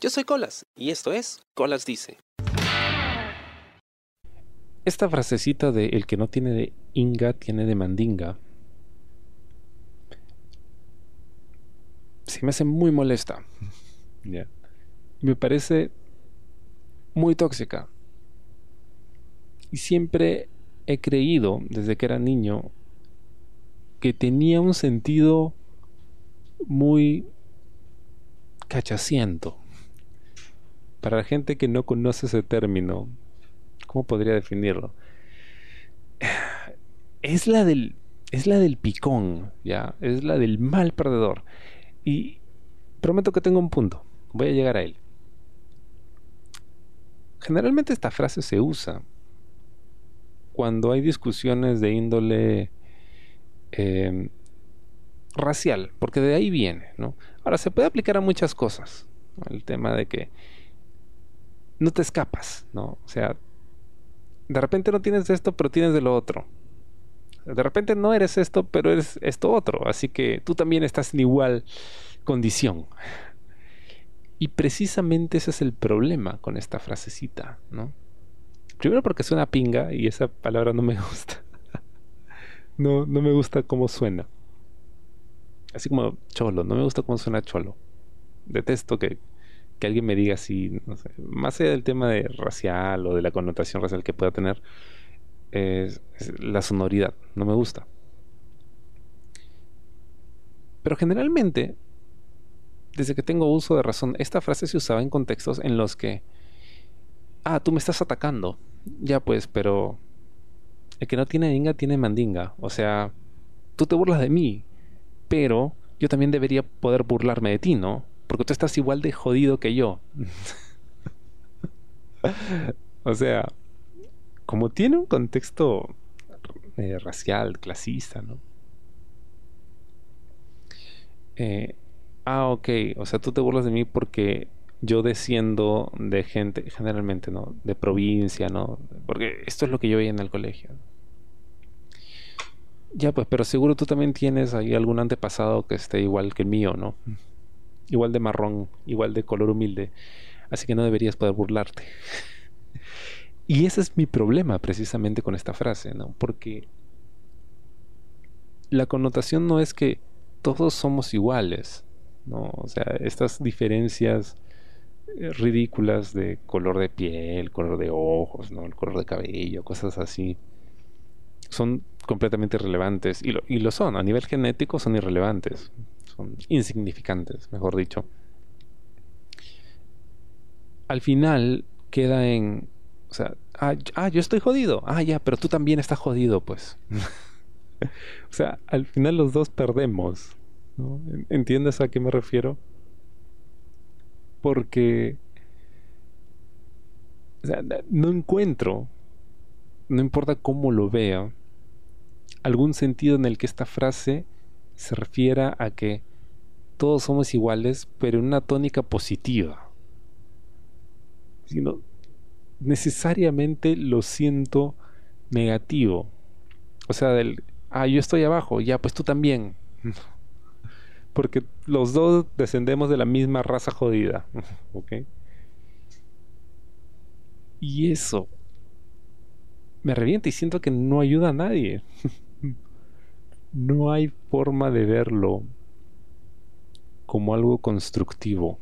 Yo soy Colas y esto es Colas Dice. Esta frasecita de el que no tiene de inga tiene de mandinga se me hace muy molesta. Me parece muy tóxica. Y siempre he creído, desde que era niño, que tenía un sentido muy cachaciento. Para la gente que no conoce ese término, ¿cómo podría definirlo? Es la del es la del picón, ya, es la del mal perdedor. Y prometo que tengo un punto, voy a llegar a él. Generalmente esta frase se usa cuando hay discusiones de índole em, racial, porque de ahí viene, ¿no? Ahora, se puede aplicar a muchas cosas. El tema de que no te escapas, ¿no? O sea, de repente no tienes esto, pero tienes de lo otro. De repente no eres esto, pero eres esto otro. Así que tú también estás en igual condición. Y precisamente ese es el problema con esta frasecita, ¿no? Primero porque suena pinga y esa palabra no me gusta. no, no me gusta cómo suena. Así como cholo, no me gusta cómo suena cholo. Detesto que, que alguien me diga así, no sé, más allá del tema de racial o de la connotación racial que pueda tener, es, la sonoridad, no me gusta. Pero generalmente, desde que tengo uso de razón, esta frase se usaba en contextos en los que, ah, tú me estás atacando. Ya pues, pero el que no tiene dinga tiene mandinga. O sea, tú te burlas de mí, pero yo también debería poder burlarme de ti, ¿no? Porque tú estás igual de jodido que yo. o sea, como tiene un contexto racial, clasista, ¿no? Eh, ah, ok, o sea, tú te burlas de mí porque yo desciendo de gente, generalmente, ¿no? De provincia, ¿no? Porque esto es lo que yo veía en el colegio. Ya, pues, pero seguro tú también tienes ahí algún antepasado que esté igual que el mío, ¿no? Igual de marrón, igual de color humilde. Así que no deberías poder burlarte. Y ese es mi problema precisamente con esta frase, ¿no? Porque la connotación no es que todos somos iguales, ¿no? O sea, estas diferencias eh, ridículas de color de piel, color de ojos, ¿no? El color de cabello, cosas así, son completamente irrelevantes. Y lo, y lo son, a nivel genético son irrelevantes, son insignificantes, mejor dicho. Al final queda en o sea, ah, ah, yo estoy jodido. Ah, ya, pero tú también estás jodido, pues. o sea, al final los dos perdemos. ¿no? ¿Entiendes a qué me refiero? Porque o sea, no encuentro, no importa cómo lo vea, algún sentido en el que esta frase se refiera a que todos somos iguales, pero en una tónica positiva. Sino, necesariamente lo siento negativo. O sea, del, ah, yo estoy abajo, ya, pues tú también. Porque los dos descendemos de la misma raza jodida. ¿Ok? Y eso me revienta y siento que no ayuda a nadie. no hay forma de verlo como algo constructivo.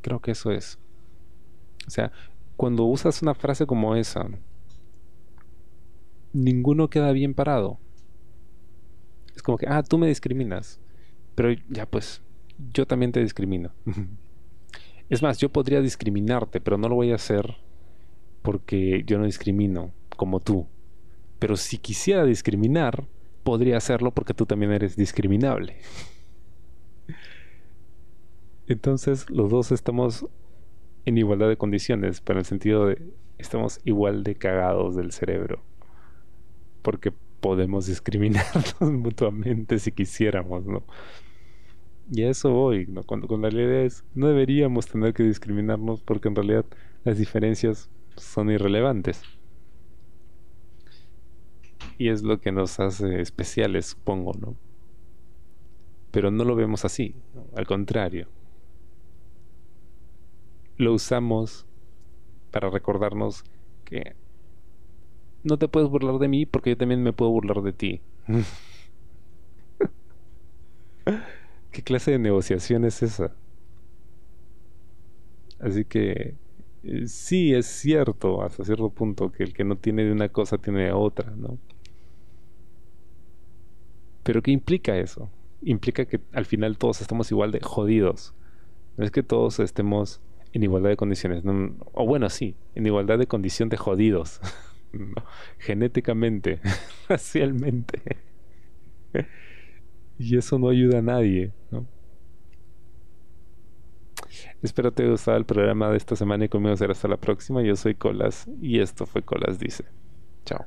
Creo que eso es. O sea, cuando usas una frase como esa, ninguno queda bien parado. Es como que, ah, tú me discriminas. Pero ya pues, yo también te discrimino. es más, yo podría discriminarte, pero no lo voy a hacer porque yo no discrimino como tú. Pero si quisiera discriminar, podría hacerlo porque tú también eres discriminable. Entonces los dos estamos en igualdad de condiciones, en el sentido de estamos igual de cagados del cerebro. Porque podemos discriminarnos mutuamente si quisiéramos, ¿no? Y a eso voy, ¿no? Cuando, con la idea es, no deberíamos tener que discriminarnos porque en realidad las diferencias son irrelevantes. Y es lo que nos hace especiales, supongo, ¿no? Pero no lo vemos así, al contrario lo usamos para recordarnos que no te puedes burlar de mí porque yo también me puedo burlar de ti. ¿Qué clase de negociación es esa? Así que eh, sí, es cierto hasta cierto punto que el que no tiene de una cosa tiene de otra, ¿no? Pero ¿qué implica eso? Implica que al final todos estamos igual de jodidos. No es que todos estemos en igualdad de condiciones. o bueno, sí, en igualdad de condición de jodidos. Genéticamente, racialmente. y eso no ayuda a nadie, ¿no? Espero te haya gustado el programa de esta semana y conmigo será hasta la próxima. Yo soy Colas y esto fue Colas Dice. Chao.